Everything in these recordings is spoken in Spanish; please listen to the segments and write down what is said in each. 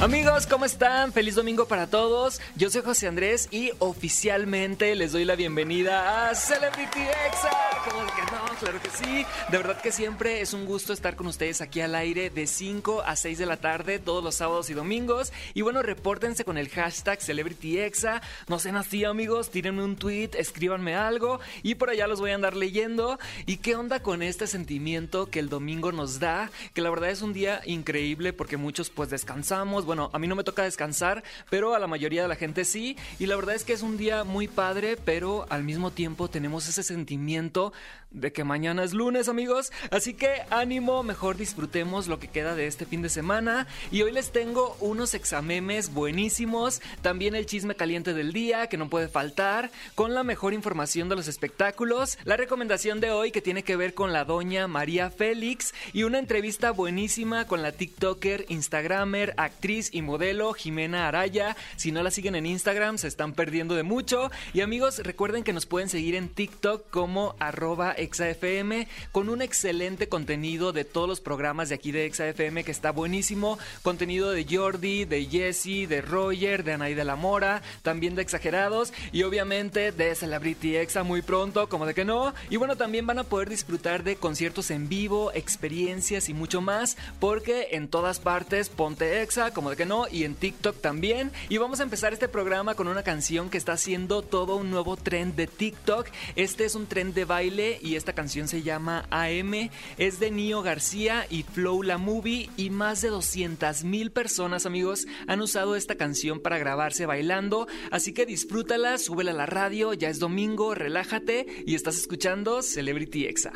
Amigos, ¿cómo están? Feliz domingo para todos. Yo soy José Andrés y oficialmente les doy la bienvenida a Celebrity Exa. ¿Cómo que no? Claro que sí. De verdad que siempre es un gusto estar con ustedes aquí al aire de 5 a 6 de la tarde todos los sábados y domingos. Y bueno, repórtense con el hashtag Celebrity Exa. No sean así, amigos. Tírenme un tweet, escríbanme algo y por allá los voy a andar leyendo. ¿Y qué onda con este sentimiento que el domingo nos da? Que la verdad es un día increíble porque muchos pues descansamos bueno, a mí no me toca descansar, pero a la mayoría de la gente sí. Y la verdad es que es un día muy padre, pero al mismo tiempo tenemos ese sentimiento de que mañana es lunes, amigos. Así que ánimo, mejor disfrutemos lo que queda de este fin de semana. Y hoy les tengo unos examemes buenísimos, también el chisme caliente del día, que no puede faltar, con la mejor información de los espectáculos, la recomendación de hoy que tiene que ver con la doña María Félix y una entrevista buenísima con la TikToker, Instagramer, actriz y modelo Jimena Araya. Si no la siguen en Instagram, se están perdiendo de mucho. Y amigos, recuerden que nos pueden seguir en TikTok como arroba ExaFM con un excelente contenido de todos los programas de aquí de ExaFM que está buenísimo. Contenido de Jordi, de Jesse, de Roger, de Anaí de la Mora, también de Exagerados y obviamente de Celebrity Exa muy pronto, como de que no. Y bueno, también van a poder disfrutar de conciertos en vivo, experiencias y mucho más, porque en todas partes ponte Exa, como de que no, y en TikTok también. Y vamos a empezar este programa con una canción que está haciendo todo un nuevo trend de TikTok. Este es un trend de baile y esta canción se llama AM. Es de Nio García y Flow La Movie y más de 200 mil personas, amigos, han usado esta canción para grabarse bailando. Así que disfrútala, súbela a la radio, ya es domingo, relájate y estás escuchando Celebrity Exa.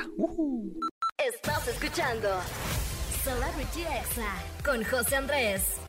Estás escuchando Celebrity Exa con José Andrés.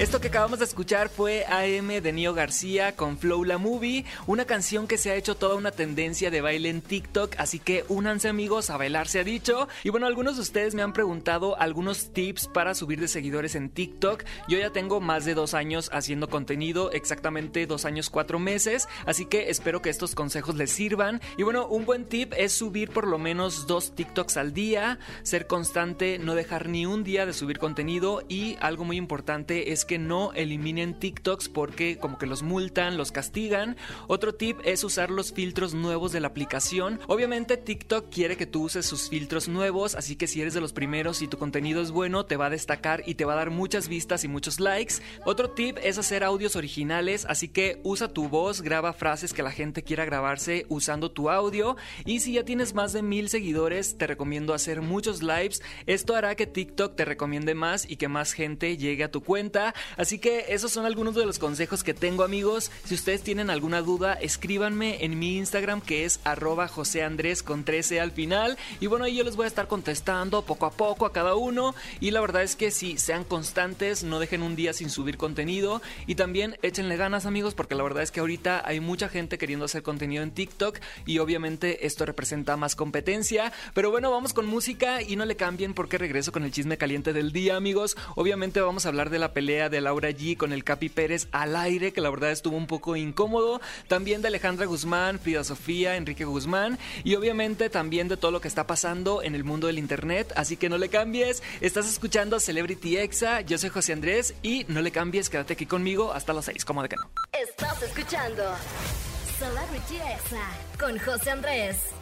Esto que acabamos de escuchar fue AM de Nio García con Flow La Movie, una canción que se ha hecho toda una tendencia de baile en TikTok, así que únanse amigos a bailar se ha dicho. Y bueno, algunos de ustedes me han preguntado algunos tips para subir de seguidores en TikTok. Yo ya tengo más de dos años haciendo contenido, exactamente dos años cuatro meses, así que espero que estos consejos les sirvan. Y bueno, un buen tip es subir por lo menos dos TikToks al día, ser constante, no dejar ni un día de subir contenido y algo muy importante es que no eliminen TikToks porque como que los multan, los castigan. Otro tip es usar los filtros nuevos de la aplicación. Obviamente TikTok quiere que tú uses sus filtros nuevos, así que si eres de los primeros y tu contenido es bueno, te va a destacar y te va a dar muchas vistas y muchos likes. Otro tip es hacer audios originales, así que usa tu voz, graba frases que la gente quiera grabarse usando tu audio. Y si ya tienes más de mil seguidores, te recomiendo hacer muchos lives. Esto hará que TikTok te recomiende más y que más gente llegue a tu cuenta. Así que esos son algunos de los consejos que tengo amigos. Si ustedes tienen alguna duda, escríbanme en mi Instagram que es arroba José Andrés con 13 al final. Y bueno, ahí yo les voy a estar contestando poco a poco a cada uno. Y la verdad es que si sean constantes, no dejen un día sin subir contenido. Y también échenle ganas amigos, porque la verdad es que ahorita hay mucha gente queriendo hacer contenido en TikTok. Y obviamente esto representa más competencia. Pero bueno, vamos con música y no le cambien porque regreso con el chisme caliente del día amigos. Obviamente vamos a hablar de la pelea de Laura G con el Capi Pérez al aire, que la verdad estuvo un poco incómodo. También de Alejandra Guzmán, Frida Sofía, Enrique Guzmán. Y obviamente también de todo lo que está pasando en el mundo del internet. Así que no le cambies. Estás escuchando Celebrity Exa. Yo soy José Andrés y no le cambies. Quédate aquí conmigo hasta las 6. como de que no? Estás escuchando Celebrity Exa con José Andrés.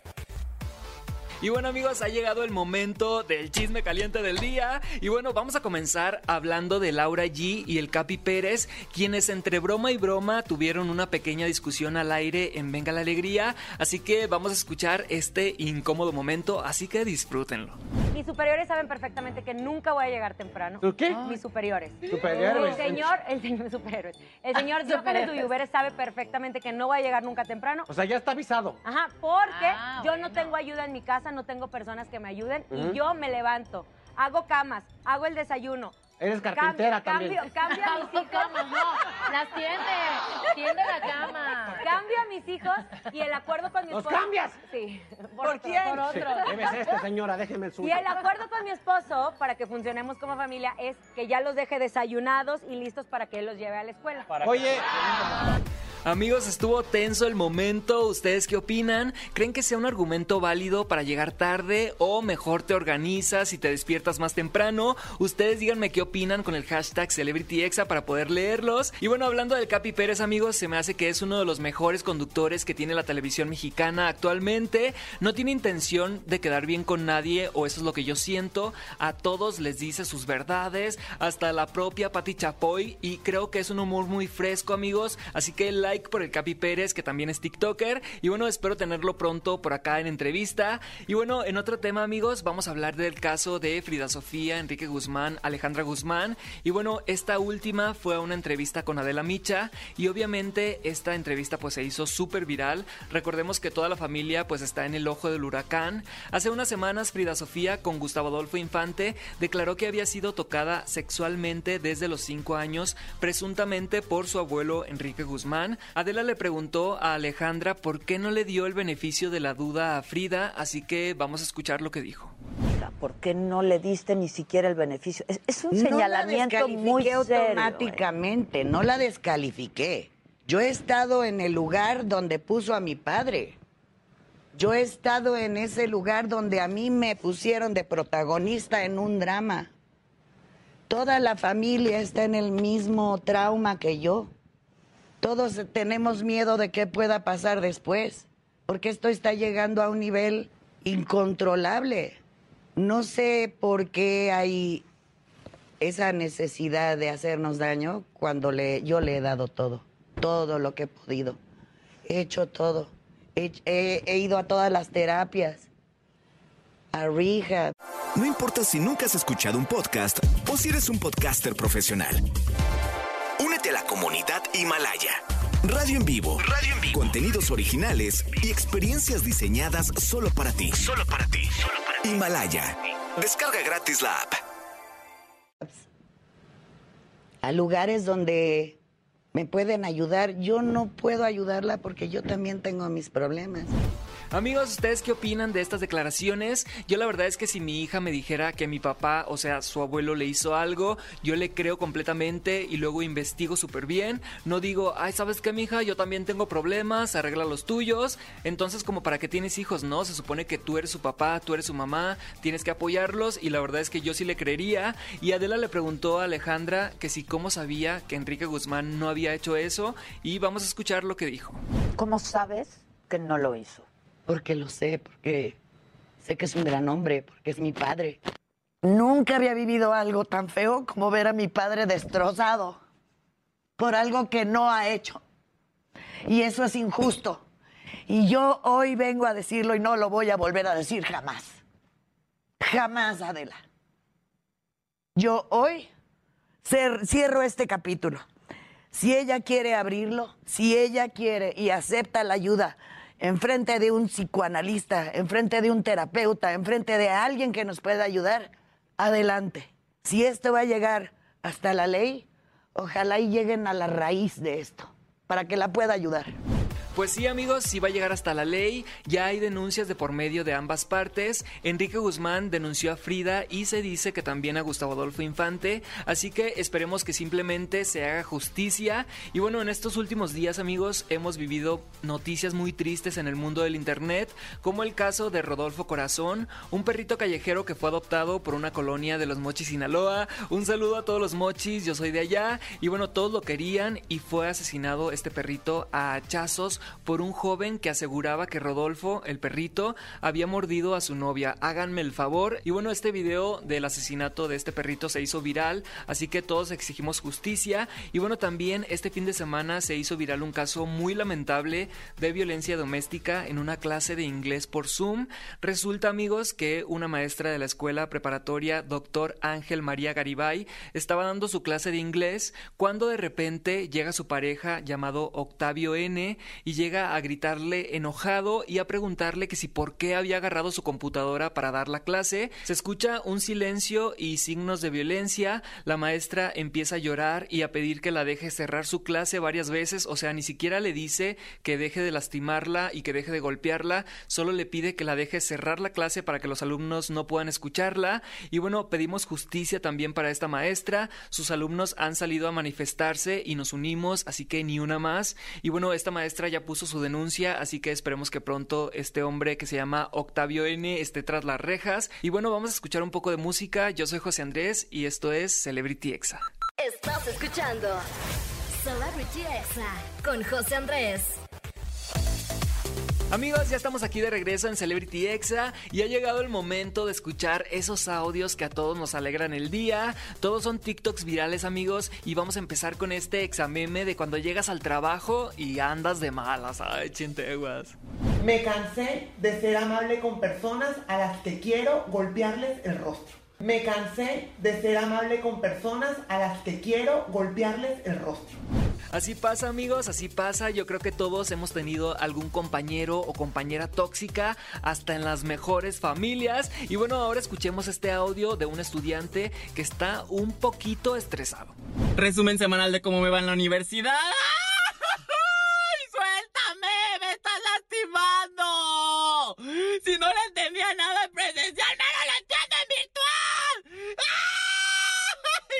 Y bueno amigos, ha llegado el momento del chisme caliente del día. Y bueno, vamos a comenzar hablando de Laura G y el Capi Pérez, quienes entre broma y broma tuvieron una pequeña discusión al aire en Venga la Alegría. Así que vamos a escuchar este incómodo momento, así que disfrútenlo. Mis superiores saben perfectamente que nunca voy a llegar temprano. ¿Tú qué? Mis superiores. Superhéroes. El señor, el señor superhéroes. El señor Johan Tuyuberes sabe perfectamente que no voy a llegar nunca temprano. O sea, ya está avisado. Ajá, porque Ah, yo no tengo ayuda en mi casa, no tengo personas que me ayuden y yo me levanto, hago camas, hago el desayuno. Eres carpintera cambio, también. Cambio, cambio a mis hijos. cama, no. Las tiende. Tiende la cama. Cambio a mis hijos y el acuerdo con mi ¿Los esposo. cambias? Sí. ¿Por otro, quién? Por otro. Debes este, señora, déjeme el Y suyo. el acuerdo con mi esposo para que funcionemos como familia es que ya los deje desayunados y listos para que él los lleve a la escuela. Oye, Amigos, estuvo tenso el momento. ¿Ustedes qué opinan? ¿Creen que sea un argumento válido para llegar tarde o mejor te organizas y te despiertas más temprano? Ustedes díganme qué opinan con el hashtag CelebrityExa para poder leerlos. Y bueno, hablando del Capi Pérez, amigos, se me hace que es uno de los mejores conductores que tiene la televisión mexicana actualmente. No tiene intención de quedar bien con nadie, o eso es lo que yo siento. A todos les dice sus verdades, hasta la propia Pati Chapoy. Y creo que es un humor muy fresco, amigos. Así que por el Capi Pérez, que también es TikToker. Y bueno, espero tenerlo pronto por acá en entrevista. Y bueno, en otro tema, amigos, vamos a hablar del caso de Frida Sofía, Enrique Guzmán, Alejandra Guzmán. Y bueno, esta última fue una entrevista con Adela Micha. Y obviamente esta entrevista pues se hizo súper viral. Recordemos que toda la familia pues está en el ojo del huracán. Hace unas semanas Frida Sofía con Gustavo Adolfo Infante declaró que había sido tocada sexualmente desde los 5 años, presuntamente por su abuelo Enrique Guzmán. Adela le preguntó a Alejandra por qué no le dio el beneficio de la duda a Frida, así que vamos a escuchar lo que dijo. ¿Por qué no le diste ni siquiera el beneficio? Es, es un No la señalamiento muy descalifiqué serio. ¿eh? automáticamente, no la descalifiqué. Yo he estado en el lugar donde puso a mi padre. Yo he estado en ese lugar donde a mí me pusieron de protagonista en un drama. Toda la familia está en el mismo trauma que yo. Todos tenemos miedo de qué pueda pasar después, porque esto está llegando a un nivel incontrolable. No sé por qué hay esa necesidad de hacernos daño cuando le, yo le he dado todo, todo lo que he podido. He hecho todo. He, ido a todas las terapias, a rehab. No importa si nunca has escuchado un podcast o si eres un podcaster profesional. Comunidad Himalaya. Radio en vivo. Radio en vivo. Contenidos originales y experiencias diseñadas solo para ti. Solo para ti. Solo para ti. Himalaya. Descarga gratis la app. a lugares donde me pueden ayudar. Yo no puedo ayudarla porque yo también tengo mis problemas. Amigos, ¿ustedes qué opinan de estas declaraciones? Yo la verdad es que si mi hija me dijera que mi papá, o sea, su abuelo le hizo algo, yo le creo completamente y luego investigo súper bien. No digo, ay, ¿sabes qué, mi hija? Yo también tengo problemas, arregla los tuyos. Entonces, como para qué tienes hijos, ¿no? Se supone que tú eres su papá, tú eres su mamá, tienes que apoyarlos y la verdad es que yo sí le creería. Y Adela le preguntó a Alejandra que si cómo sabía que Enrique Guzmán no había hecho eso y vamos a escuchar lo que dijo. ¿Cómo sabes que no lo hizo? Porque lo sé, porque sé que es un gran hombre, porque es mi padre. Nunca había vivido algo tan feo como ver a mi padre destrozado por algo que no ha hecho. Y eso es injusto. Y yo hoy vengo a decirlo y no lo voy a volver a decir jamás. Jamás, Adela. Yo hoy cierro este capítulo. Si ella quiere abrirlo, si ella quiere y acepta la ayuda enfrente de un psicoanalista, enfrente de un terapeuta, enfrente de alguien que nos pueda ayudar, adelante. Si esto va a llegar hasta la ley, ojalá y lleguen a la raíz de esto, para que la pueda ayudar. Pues sí, amigos, sí va a llegar hasta la ley. Ya hay denuncias de por medio de ambas partes. Enrique Guzmán denunció a Frida y se dice que también a Gustavo Adolfo Infante. Así que esperemos que simplemente se haga justicia. Y bueno, en estos últimos días, amigos, hemos vivido noticias muy tristes en el mundo del internet, como el caso de Rodolfo Corazón, un perrito callejero que fue adoptado por una colonia de los Mochis, Sinaloa. Un saludo a todos los Mochis, yo soy de allá. Y bueno, todos lo querían y fue asesinado este perrito a hachazos por un joven que aseguraba que Rodolfo, el perrito, había mordido a su novia. Háganme el favor. Y bueno, este video del asesinato de este perrito se hizo viral, así que todos exigimos justicia. Y bueno, también este fin de semana se hizo viral un caso muy lamentable de violencia doméstica en una clase de inglés por Zoom. Resulta, amigos, que una maestra de la escuela preparatoria, doctor Ángel María Garibay, estaba dando su clase de inglés cuando de repente llega su pareja llamado Octavio N y llega a gritarle enojado y a preguntarle que si por qué había agarrado su computadora para dar la clase. Se escucha un silencio y signos de violencia. La maestra empieza a llorar y a pedir que la deje cerrar su clase varias veces, o sea, ni siquiera le dice que deje de lastimarla y que deje de golpearla, solo le pide que la deje cerrar la clase para que los alumnos no puedan escucharla. Y bueno, pedimos justicia también para esta maestra. Sus alumnos han salido a manifestarse y nos unimos, así que ni una más. Y bueno, esta maestra ya puso su denuncia, así que esperemos que pronto este hombre que se llama Octavio N esté tras las rejas. Y bueno, vamos a escuchar un poco de música. Yo soy José Andrés y esto es Celebrity Exa. Estás escuchando Celebrity Exa con José Andrés. Amigos, ya estamos aquí de regreso en Celebrity Exa y ha llegado el momento de escuchar esos audios que a todos nos alegran el día. Todos son TikToks virales, amigos, y vamos a empezar con este exameme de cuando llegas al trabajo y andas de malas. Ay, chinteguas. Me cansé de ser amable con personas a las que quiero golpearles el rostro. Me cansé de ser amable con personas a las que quiero golpearles el rostro. Así pasa amigos, así pasa. Yo creo que todos hemos tenido algún compañero o compañera tóxica, hasta en las mejores familias. Y bueno, ahora escuchemos este audio de un estudiante que está un poquito estresado. Resumen semanal de cómo me va en la universidad. ¡Ay, ¡Suéltame! ¡Me estás lastimando! Si no le entendía nada en presencial, ¡menos lo entiendo en virtual! ¡Ay,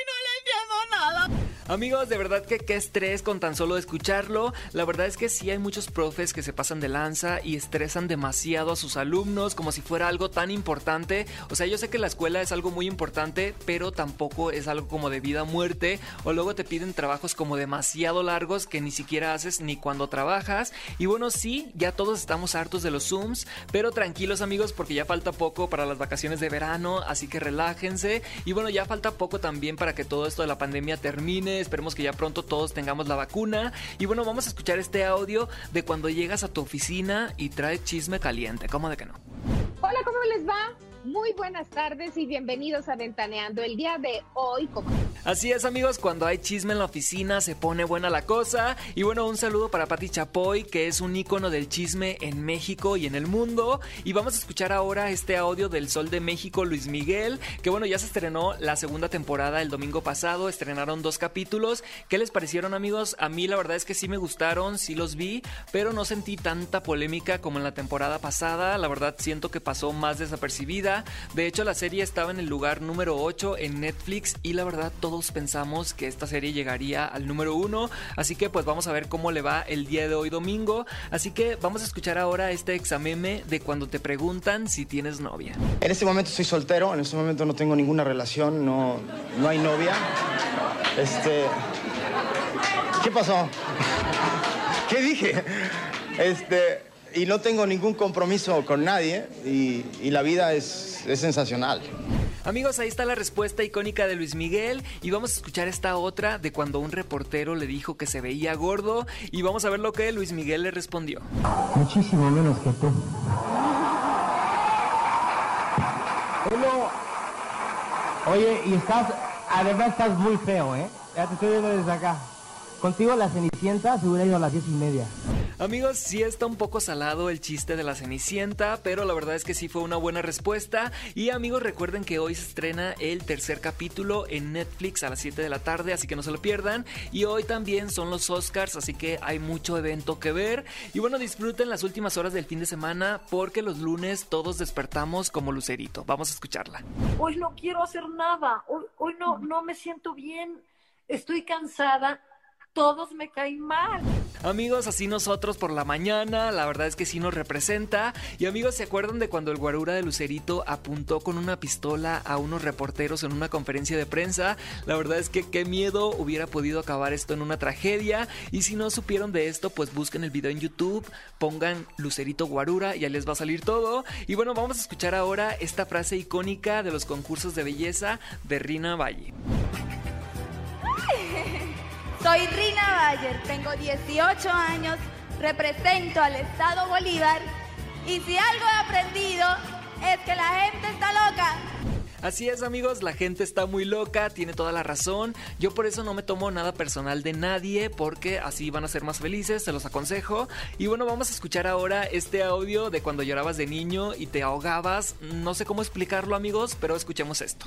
no le entiendo nada! Amigos, de verdad que qué estrés con tan solo escucharlo. La verdad es que sí hay muchos profes que se pasan de lanza y estresan demasiado a sus alumnos como si fuera algo tan importante. O sea, yo sé que la escuela es algo muy importante, pero tampoco es algo como de vida o muerte. O luego te piden trabajos como demasiado largos que ni siquiera haces ni cuando trabajas. Y bueno, sí, ya todos estamos hartos de los Zooms, pero tranquilos amigos porque ya falta poco para las vacaciones de verano, así que relájense. Y bueno, ya falta poco también para que todo esto de la pandemia termine. Esperemos que ya pronto todos tengamos la vacuna. Y bueno, vamos a escuchar este audio de cuando llegas a tu oficina y trae chisme caliente. ¿Cómo de que no? Hola, ¿cómo les va? Muy buenas tardes y bienvenidos a Ventaneando. El día de hoy, Así es amigos, cuando hay chisme en la oficina se pone buena la cosa. Y bueno, un saludo para Pati Chapoy, que es un ícono del chisme en México y en el mundo. Y vamos a escuchar ahora este audio del Sol de México, Luis Miguel, que bueno, ya se estrenó la segunda temporada el domingo pasado, estrenaron dos capítulos. ¿Qué les parecieron amigos? A mí la verdad es que sí me gustaron, sí los vi, pero no sentí tanta polémica como en la temporada pasada. La verdad siento que pasó más desapercibida. De hecho, la serie estaba en el lugar número 8 en Netflix y la verdad todos pensamos que esta serie llegaría al número 1. Así que pues vamos a ver cómo le va el día de hoy domingo. Así que vamos a escuchar ahora este exameme de cuando te preguntan si tienes novia. En este momento estoy soltero, en este momento no tengo ninguna relación, no, no hay novia. Este. ¿Qué pasó? ¿Qué dije? Este. Y no tengo ningún compromiso con nadie y, y la vida es, es sensacional. Amigos, ahí está la respuesta icónica de Luis Miguel y vamos a escuchar esta otra de cuando un reportero le dijo que se veía gordo y vamos a ver lo que Luis Miguel le respondió. Muchísimo menos que tú. Uno, oye, y estás, además estás muy feo, ¿eh? Ya te estoy viendo desde acá. Contigo la Cenicienta se hubiera ido a las diez y media. Amigos, sí está un poco salado el chiste de la Cenicienta, pero la verdad es que sí fue una buena respuesta. Y amigos, recuerden que hoy se estrena el tercer capítulo en Netflix a las 7 de la tarde, así que no se lo pierdan. Y hoy también son los Oscars, así que hay mucho evento que ver. Y bueno, disfruten las últimas horas del fin de semana porque los lunes todos despertamos como lucerito. Vamos a escucharla. Hoy no quiero hacer nada, hoy, hoy no, no me siento bien, estoy cansada todos me caen mal. Amigos, así nosotros por la mañana, la verdad es que sí nos representa. Y amigos, ¿se acuerdan de cuando el guarura de Lucerito apuntó con una pistola a unos reporteros en una conferencia de prensa? La verdad es que qué miedo hubiera podido acabar esto en una tragedia. Y si no supieron de esto, pues busquen el video en YouTube, pongan Lucerito Guarura y ahí les va a salir todo. Y bueno, vamos a escuchar ahora esta frase icónica de los concursos de belleza de Rina Valle. Soy Rina Bayer, tengo 18 años, represento al Estado Bolívar y si algo he aprendido es que la gente está loca. Así es amigos, la gente está muy loca, tiene toda la razón. Yo por eso no me tomo nada personal de nadie porque así van a ser más felices, se los aconsejo. Y bueno, vamos a escuchar ahora este audio de cuando llorabas de niño y te ahogabas. No sé cómo explicarlo amigos, pero escuchemos esto.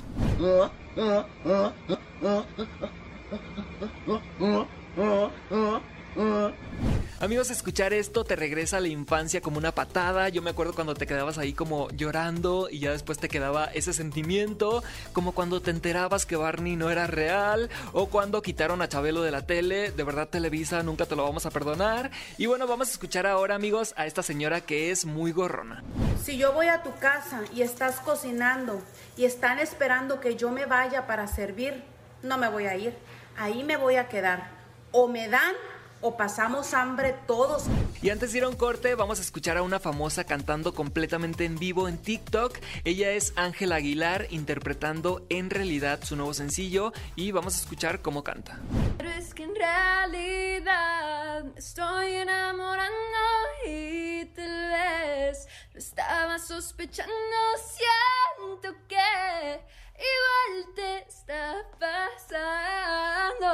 Amigos, escuchar esto te regresa a la infancia como una patada. Yo me acuerdo cuando te quedabas ahí como llorando y ya después te quedaba ese sentimiento, como cuando te enterabas que Barney no era real o cuando quitaron a Chabelo de la tele. De verdad, Televisa, nunca te lo vamos a perdonar. Y bueno, vamos a escuchar ahora, amigos, a esta señora que es muy gorrona. Si yo voy a tu casa y estás cocinando y están esperando que yo me vaya para servir, no me voy a ir. Ahí me voy a quedar. O me dan o pasamos hambre todos. Y antes de ir a un corte, vamos a escuchar a una famosa cantando completamente en vivo en TikTok. Ella es Ángela Aguilar interpretando en realidad su nuevo sencillo y vamos a escuchar cómo canta. Pero es que en realidad me estoy enamorando y tal vez lo estaba sospechando. Siento que igual te está pasando.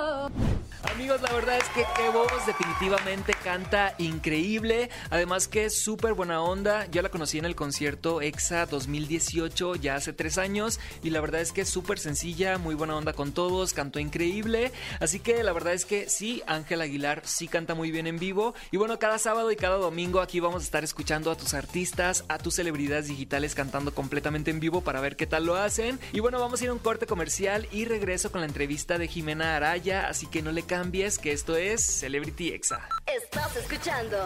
Amigos, la verdad es que voz definitivamente canta increíble. Además que es súper buena onda. Yo la conocí en el concierto EXA 2018 ya hace tres años. Y la verdad es que es súper sencilla, muy buena onda con todos, cantó increíble. Así que la verdad es que sí, Ángel Aguilar sí canta muy bien en vivo. Y bueno, cada sábado y cada domingo aquí vamos a estar escuchando a tus artistas, a tus celebridades digitales cantando completamente en vivo para ver qué tal lo hacen. Y bueno, vamos a ir a un corte comercial y regreso con la entrevista de Jimena Araya. Así que no le cambies, que esto es Celebrity Exa. Estás escuchando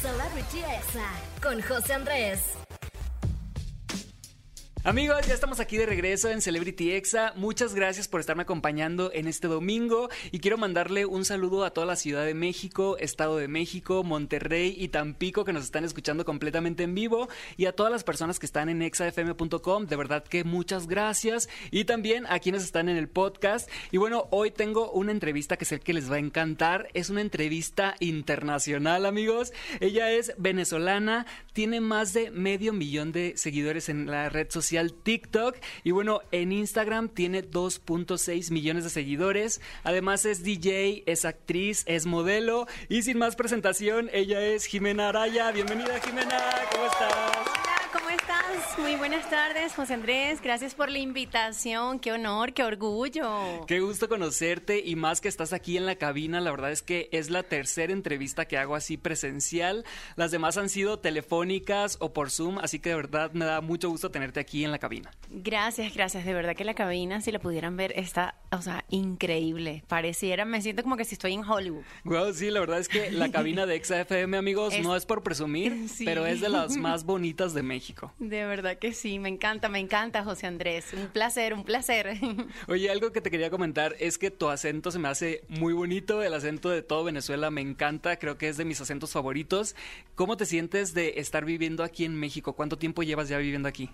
Celebrity Exa con José Andrés. Amigos, ya estamos aquí de regreso en Celebrity Exa. Muchas gracias por estarme acompañando en este domingo y quiero mandarle un saludo a toda la Ciudad de México, Estado de México, Monterrey y Tampico que nos están escuchando completamente en vivo y a todas las personas que están en exafm.com. De verdad que muchas gracias y también a quienes están en el podcast. Y bueno, hoy tengo una entrevista que sé que les va a encantar. Es una entrevista internacional, amigos. Ella es venezolana, tiene más de medio millón de seguidores en la red social TikTok y bueno, en Instagram tiene 2.6 millones de seguidores. Además es DJ, es actriz, es modelo y sin más presentación, ella es Jimena Araya. Bienvenida Jimena, ¿cómo estás? Muy buenas tardes, José Andrés. Gracias por la invitación. Qué honor, qué orgullo. Qué gusto conocerte y más que estás aquí en la cabina. La verdad es que es la tercera entrevista que hago así presencial. Las demás han sido telefónicas o por Zoom, así que de verdad me da mucho gusto tenerte aquí en la cabina. Gracias, gracias. De verdad que la cabina, si la pudieran ver, está, o sea, increíble. Pareciera, me siento como que si estoy en Hollywood. Wow, sí, la verdad es que la cabina de XFM, amigos, Es- no es por presumir, Sí. pero es de las más bonitas de México. De verdad que sí, me encanta, me encanta, José Andrés. Un placer, un placer. Oye, algo que te quería comentar es que tu acento se me hace muy bonito, el acento de todo Venezuela me encanta, creo que es de mis acentos favoritos. ¿Cómo te sientes de estar viviendo aquí en México? ¿Cuánto tiempo llevas ya viviendo aquí?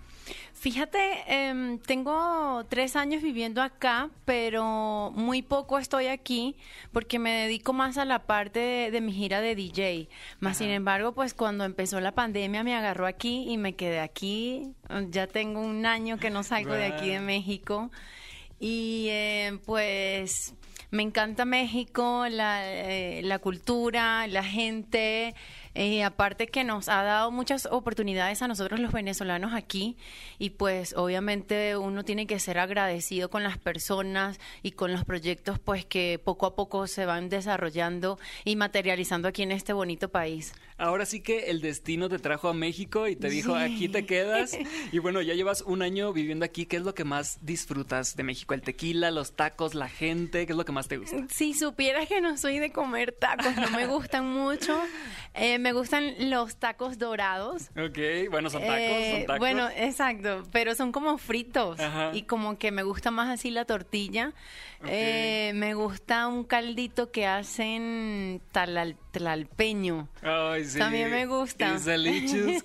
Fíjate, em, tengo tres años viviendo acá, pero muy poco estoy aquí porque me dedico más a la parte de, de mi gira de DJ. Más sin embargo, pues cuando empezó la pandemia me agarró aquí y me quedé aquí. Ya tengo un año que no salgo de aquí de. México. Y eh, pues me encanta México, la, eh, la cultura, la gente. eh, aparte que nos ha dado muchas oportunidades a nosotros los venezolanos aquí y pues obviamente uno tiene que ser agradecido con las personas y con los proyectos pues que poco a poco se van desarrollando y materializando aquí en este bonito país. Ahora sí que el destino te trajo a México y te dijo, Sí. aquí te quedas. Y bueno, ya llevas un año viviendo aquí. ¿Qué es lo que más disfrutas de México? ¿El tequila, los tacos, la gente? ¿Qué es lo que más te gusta? Si supieras que no soy de comer tacos, no me gustan mucho. Eh, me gustan los tacos dorados. Ok, bueno, son tacos, Eh, son tacos. Bueno, exacto, pero son como fritos Ajá. y como que me gusta más así la tortilla. Eh, me gusta un caldito que hacen talal- tlalpeño. Ay, sí. También me gusta.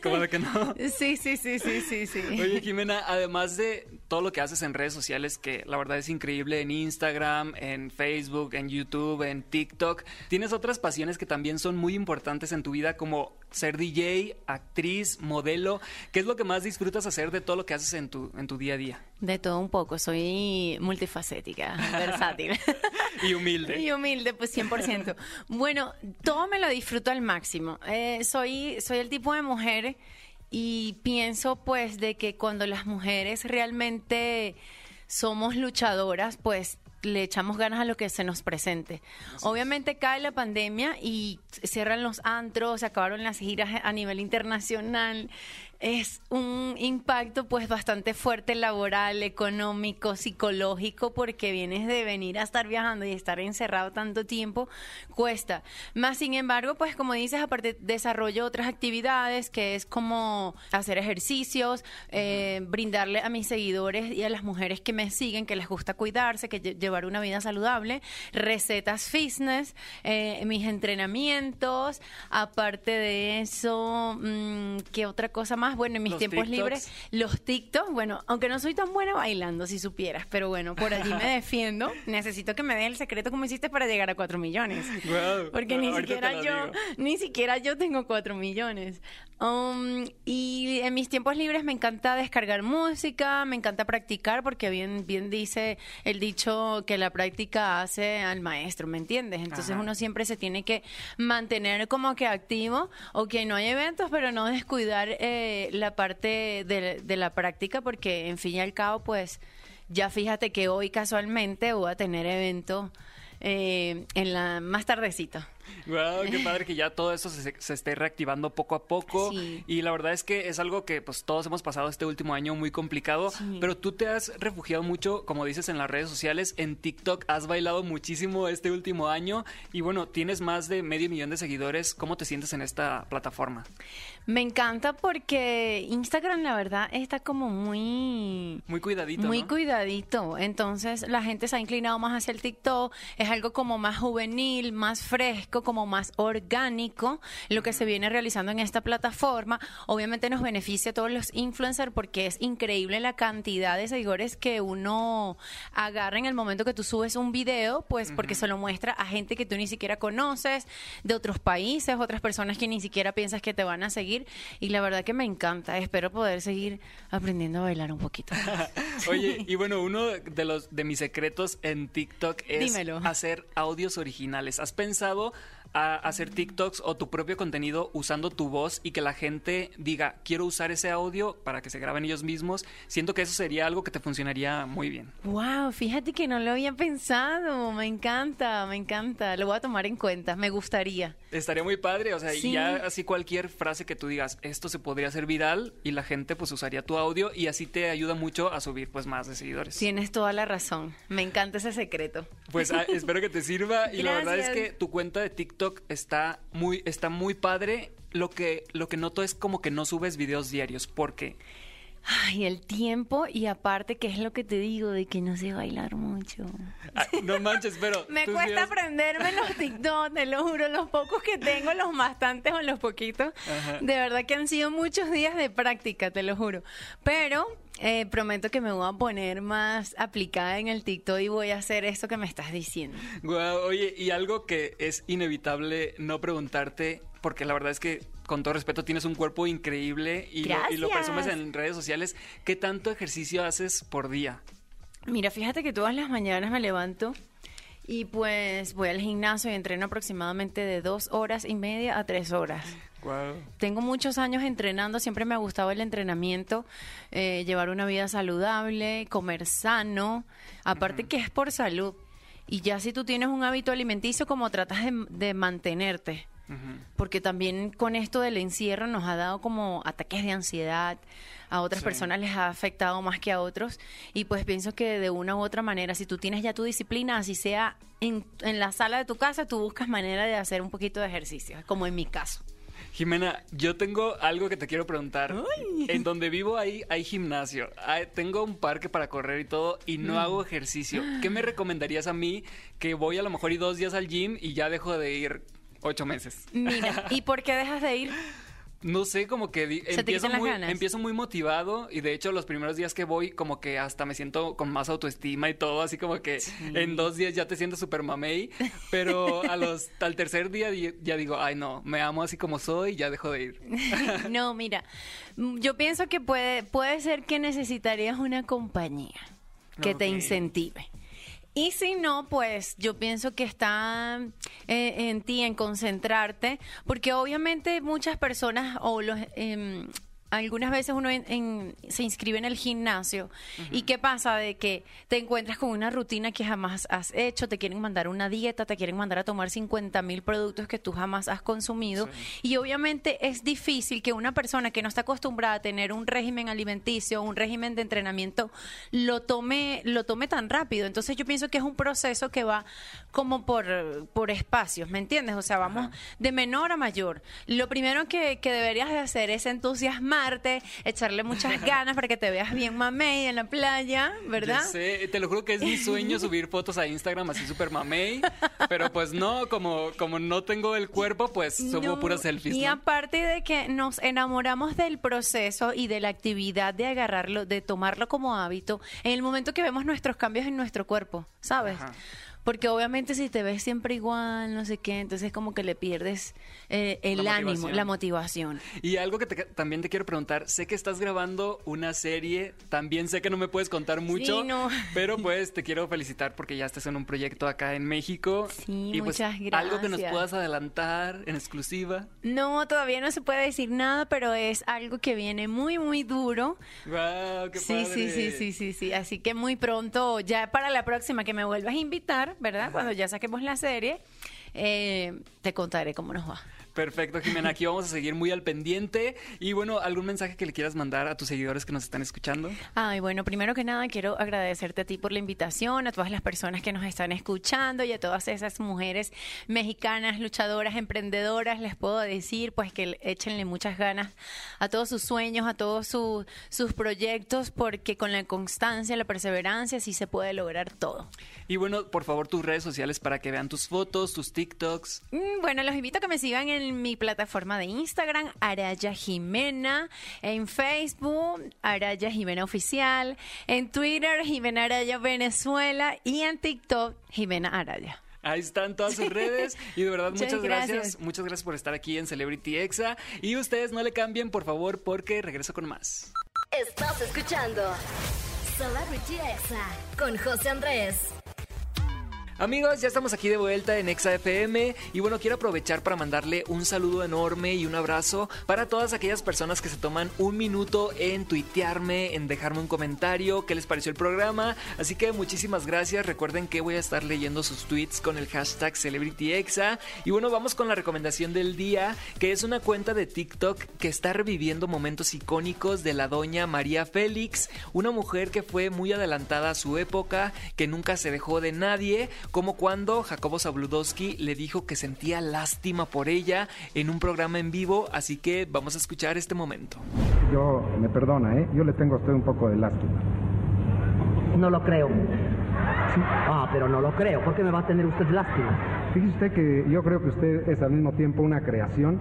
¿cómo de que no? Sí, sí, sí, sí, sí, sí. Oye, Jimena, además de todo lo que haces en redes sociales, que la verdad es increíble en Instagram, en Facebook, en YouTube, en TikTok, tienes otras pasiones que también son muy importantes en tu vida, como ser DJ, actriz, modelo. ¿Qué es lo que más disfrutas hacer de todo lo que haces en tu, en tu día a día? De todo un poco, soy multifacética, versátil. y humilde. Y humilde, pues 100%. bueno, todo me lo disfruto al máximo. Eh, soy, soy el tipo de mujer y pienso pues de que cuando las mujeres realmente somos luchadoras, pues le echamos ganas a lo que se nos presente. Obviamente cae la pandemia y cierran los antros, se acabaron las giras a nivel internacional es un impacto pues bastante fuerte laboral, económico, psicológico, porque vienes de venir a estar viajando y estar encerrado tanto tiempo, cuesta. Más sin embargo, pues como dices, aparte desarrollo otras actividades, que es como hacer ejercicios, eh, brindarle a mis seguidores y a las mujeres que me siguen, que les gusta cuidarse, que llevar una vida saludable, recetas fitness, eh, mis entrenamientos, aparte de eso, mm, ¿qué otra cosa más? Bueno, en mis tiempos libres, los TikToks, bueno, aunque no soy tan buena bailando, si supieras, pero bueno, por allí me defiendo. Necesito que me dé el secreto como hiciste para llegar a 4 millones. Porque ni siquiera yo, ni siquiera yo tengo 4 millones. Um, y en mis tiempos libres me encanta descargar música, me encanta practicar, porque bien, bien dice el dicho que la práctica hace al maestro, ¿me entiendes? Entonces uno siempre se tiene que mantener como que activo, o que no hay eventos, pero no descuidar eh, la parte de, de la práctica, porque en fin y al cabo, pues ya fíjate que hoy casualmente voy a tener evento eh, en la más tardecita. Wow, qué padre que ya todo eso se, esté reactivando poco a poco. Y la verdad es que es algo que pues todos hemos pasado este último año muy complicado. Pero tú te has refugiado mucho, como dices, en las redes sociales. En TikTok has bailado muchísimo este último año. Y bueno, tienes más de medio millón de seguidores. ¿Cómo te sientes en esta plataforma? Me encanta porque Instagram, la verdad, está como muy... Muy cuidadito. Muy cuidadito. Entonces la gente se ha inclinado más hacia el TikTok. Es algo como más juvenil, más fresco como más orgánico lo que se viene realizando en esta plataforma. Obviamente nos beneficia a todos los influencers porque es increíble la cantidad de seguidores que uno agarra en el momento que tú subes un video, pues porque se lo muestra a gente que tú ni siquiera conoces, de otros países, otras personas que ni siquiera piensas que te van a seguir. Y la verdad que me encanta. Espero poder seguir aprendiendo a bailar un poquito. Oye, y bueno, uno de los de mis secretos en TikTok es hacer audios originales. ¿Has pensado a hacer TikToks o tu propio contenido usando tu voz y que la gente diga, quiero usar ese audio para que se graben ellos mismos, siento que eso sería algo que te funcionaría muy bien. Wow, fíjate que no lo había pensado, me encanta, me encanta, lo voy a tomar en cuenta, me gustaría. Estaría muy padre, o sea, y ya así cualquier frase que tú digas, esto se podría hacer viral y la gente pues usaría tu audio y así te ayuda mucho a subir pues más de seguidores. Tienes toda la razón, me encanta ese secreto. Pues ah, espero que te sirva y la verdad es que tu cuenta de TikTok está muy, está muy padre. Lo que, lo que noto es como que no subes videos diarios. ¿Por qué? Ay, el tiempo y aparte, ¿qué es lo que te digo? De que no sé bailar mucho. no manches, pero... Me cuesta aprenderme los TikTok, te lo juro, los pocos que tengo, los bastantes o los poquitos. De verdad que han sido muchos días de práctica, te lo juro. Pero eh, prometo que me voy a poner más aplicada en el TikTok y voy a hacer esto que me estás diciendo. oye, y algo que es inevitable no preguntarte, porque la verdad es que con todo respeto, tienes un cuerpo increíble y lo, y lo, presumes en redes sociales. ¿Qué tanto ejercicio haces por día? Mira, fíjate que todas las mañanas me levanto y pues voy al gimnasio y entreno aproximadamente de dos horas y media a tres horas. Tengo muchos años entrenando, siempre me ha gustado el entrenamiento, eh, llevar una vida saludable, comer sano, aparte que es por salud. Y ya si tú tienes un hábito alimenticio, como tratas de mantenerte. Porque también con esto del encierro nos ha dado como ataques de ansiedad, a otras personas les ha afectado más que a otros. Y pues pienso que de una u otra manera, si tú tienes ya tu disciplina, así sea en, la sala de tu casa, tú buscas manera de hacer un poquito de ejercicio, como en mi caso. Jimena, yo tengo algo que te quiero preguntar. En donde vivo ahí hay gimnasio. tengo un parque para correr y todo y no mm. hago ejercicio. ¿Qué me recomendarías a mí que voy a lo mejor y dos días al gym y ya dejo de ir ocho meses. Mira, ¿y por qué dejas de ir? no sé, como que empiezo muy, empiezo muy motivado y de hecho los primeros días que voy como que hasta me siento con más autoestima y todo, así como que en dos días ya te sientes super mamey, pero a los, al tercer día ya digo, ay no, me amo así como soy, ya dejo de ir. no, mira, mm, yo pienso que puede, puede ser que necesitarías una compañía que te incentive. Y si no, pues yo pienso que está eh, en ti, en concentrarte, porque obviamente muchas personas o los... em, algunas veces uno en- en- se inscribe en el gimnasio y qué pasa de que te encuentras con una rutina que jamás has hecho, te quieren mandar una dieta, te quieren mandar a tomar 50 mil productos que tú jamás has consumido y obviamente es difícil que una persona que no está acostumbrada a tener un régimen alimenticio, un régimen de entrenamiento, lo tome, lo tome tan rápido. Entonces yo pienso que es un proceso que va como por, por espacios, ¿me entiendes? O sea, vamos de menor a mayor. Lo primero que, que deberías de hacer es echarle muchas ganas para que te veas bien mamey en la playa, ¿verdad? Ya sé, te lo juro que es mi sueño subir fotos a Instagram así super mamey, pero pues no, como, como no tengo el cuerpo, pues subo No, puras selfies. Y aparte de que nos enamoramos del proceso y de la actividad de agarrarlo, de tomarlo como hábito, en el momento que vemos nuestros cambios en nuestro cuerpo, ¿sabes? Porque obviamente si te ves siempre igual, no sé qué, entonces como que le pierdes eh, el La ánimo, la motivación. Y algo que te- también te quiero preguntar, sé que estás grabando una serie, también sé que no me puedes contar mucho, Sí, no. pero pues te quiero felicitar porque ya estás en un proyecto acá en México. Sí, y pues muchas algo que nos gracias. puedas adelantar en exclusiva. No, todavía no se puede decir nada, pero es algo que viene muy, muy duro. Wow, qué Sí, sí, sí, sí, sí, sí. Así que muy pronto, ya para la próxima que me vuelvas a invitar, ¿verdad? Cuando ya saquemos la serie, eh, te contaré cómo nos va. Perfecto, Jimena, aquí vamos a seguir muy al pendiente. Y bueno, ¿algún mensaje que le quieras mandar a tus seguidores que nos están escuchando? Ay, bueno, primero que nada quiero agradecerte a ti por la invitación, a todas las personas que nos están escuchando y a todas esas mujeres mexicanas, luchadoras, emprendedoras. Les puedo decir, pues, que échenle muchas ganas a todos sus sueños, a todos su- sus proyectos, porque con la constancia, la perseverancia, sí se puede lograr todo. Y bueno, por favor, tus redes sociales para que vean tus fotos, tus TikToks. Mm, Bueno, los invito a que me sigan en mi plataforma de Instagram, Araya Jimena, en Facebook, Araya Jimena Oficial, en Twitter, Jimena Araya Venezuela y en TikTok, Jimena Araya. Ahí están todas sus redes y de verdad Muchas muchas gracias. gracias. Muchas gracias por estar aquí en Celebrity Exa y ustedes no le cambien por favor porque regreso con más. Estás escuchando Celebrity Exa con José Andrés. Amigos, ya estamos aquí de vuelta en Exa FM y bueno, quiero aprovechar para mandarle un saludo enorme y un abrazo para todas aquellas personas que se toman un minuto en tuitearme, en dejarme un comentario, qué les pareció el programa. Así que muchísimas gracias. Recuerden que voy a estar leyendo sus tweets con el hashtag CelebrityExa. Y bueno, vamos con la recomendación del día, que es una cuenta de TikTok que está reviviendo momentos icónicos de la doña María Félix, una mujer que fue muy adelantada a su época, que nunca se dejó de nadie, como cuando Jacobo Zabludowski le dijo que sentía lástima por ella en un programa en vivo, así que vamos a escuchar este momento. Yo, me perdona, ¿eh? Yo le tengo a usted un poco de lástima. No lo creo. Ah, pero no lo creo. ¿Por qué me va a tener usted lástima? Fíjese usted que yo creo que usted es al mismo tiempo una creación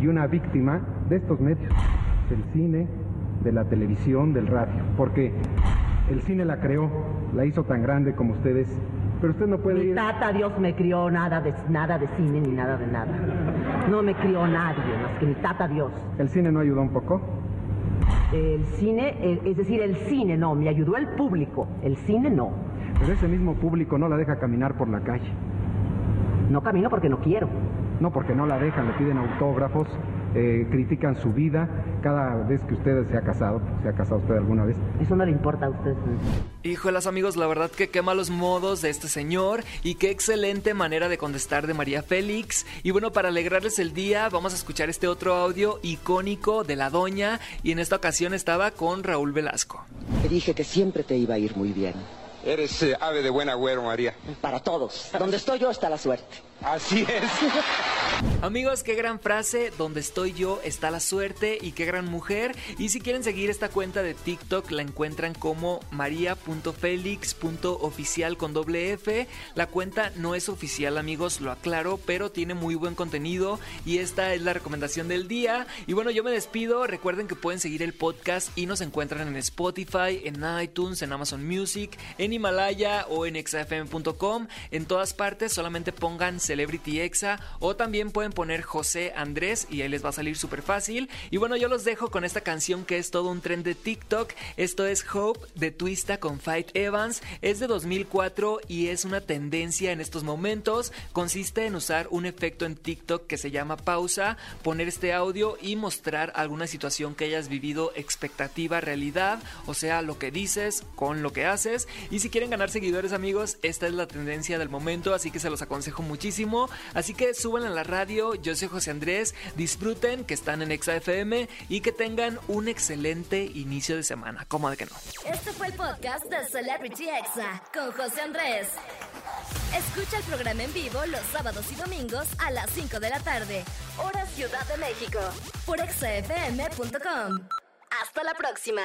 y una víctima de estos medios, del cine, de la televisión, del radio, porque el cine la creó, la hizo tan grande como ustedes, pero usted no puede Mi ir... tata Dios me crió nada de, nada de cine ni nada de nada. No me crió nadie más que mi tata Dios. ¿El cine no ayudó un poco? El cine, el- es decir, el cine no, me ayudó el público. El cine no. Pero ese mismo público no la deja caminar por la calle. No camino porque no quiero. No, porque no la dejan, le piden autógrafos, eh, critican su vida cada vez que usted se ha casado. ¿Se ha casado usted alguna vez? Eso no le importa a usted. Híjolas amigos, la verdad que qué malos modos de este señor y qué excelente manera de contestar de María Félix. Y bueno, para alegrarles el día, vamos a escuchar este otro audio icónico de la doña y en esta ocasión estaba con Raúl Velasco. Te dije que siempre te iba a ir muy bien. Eres eh, ave de buen agüero, María. Para todos. Donde estoy yo está la suerte. Así es. Amigos, qué gran frase, donde estoy yo está la suerte y qué gran mujer. Y si quieren seguir esta cuenta de TikTok la encuentran como maria.felix.oficial con doble F. La cuenta no es oficial amigos, lo aclaro, pero tiene muy buen contenido y esta es la recomendación del día. Y bueno, yo me despido, recuerden que pueden seguir el podcast y nos encuentran en Spotify, en iTunes, en Amazon Music, en Himalaya o en exafm.com. En todas partes solamente pongan Celebrity Exa o también pueden poner José Andrés y ahí les va a salir súper fácil. Y bueno, yo los dejo con esta canción que es todo un tren de TikTok. Esto es Hope de Twista con Fight Evans. Es de 2004 y es una tendencia en estos momentos. Consiste en usar un efecto en TikTok que se llama pausa, poner este audio y mostrar alguna situación que hayas vivido expectativa, realidad, o sea, lo que dices con lo que haces. Y si quieren ganar seguidores amigos, esta es la tendencia del momento, así que se los aconsejo muchísimo. Así que suban a la radio, yo soy José Andrés, disfruten que están en ExaFM y que tengan un excelente inicio de semana. ¿Cómo de que no? Este fue el podcast de Celebrity Exa con José Andrés. Escucha el programa en vivo los sábados y domingos a las 5 de la tarde, hora Ciudad de México, por exafm.com. Hasta la próxima.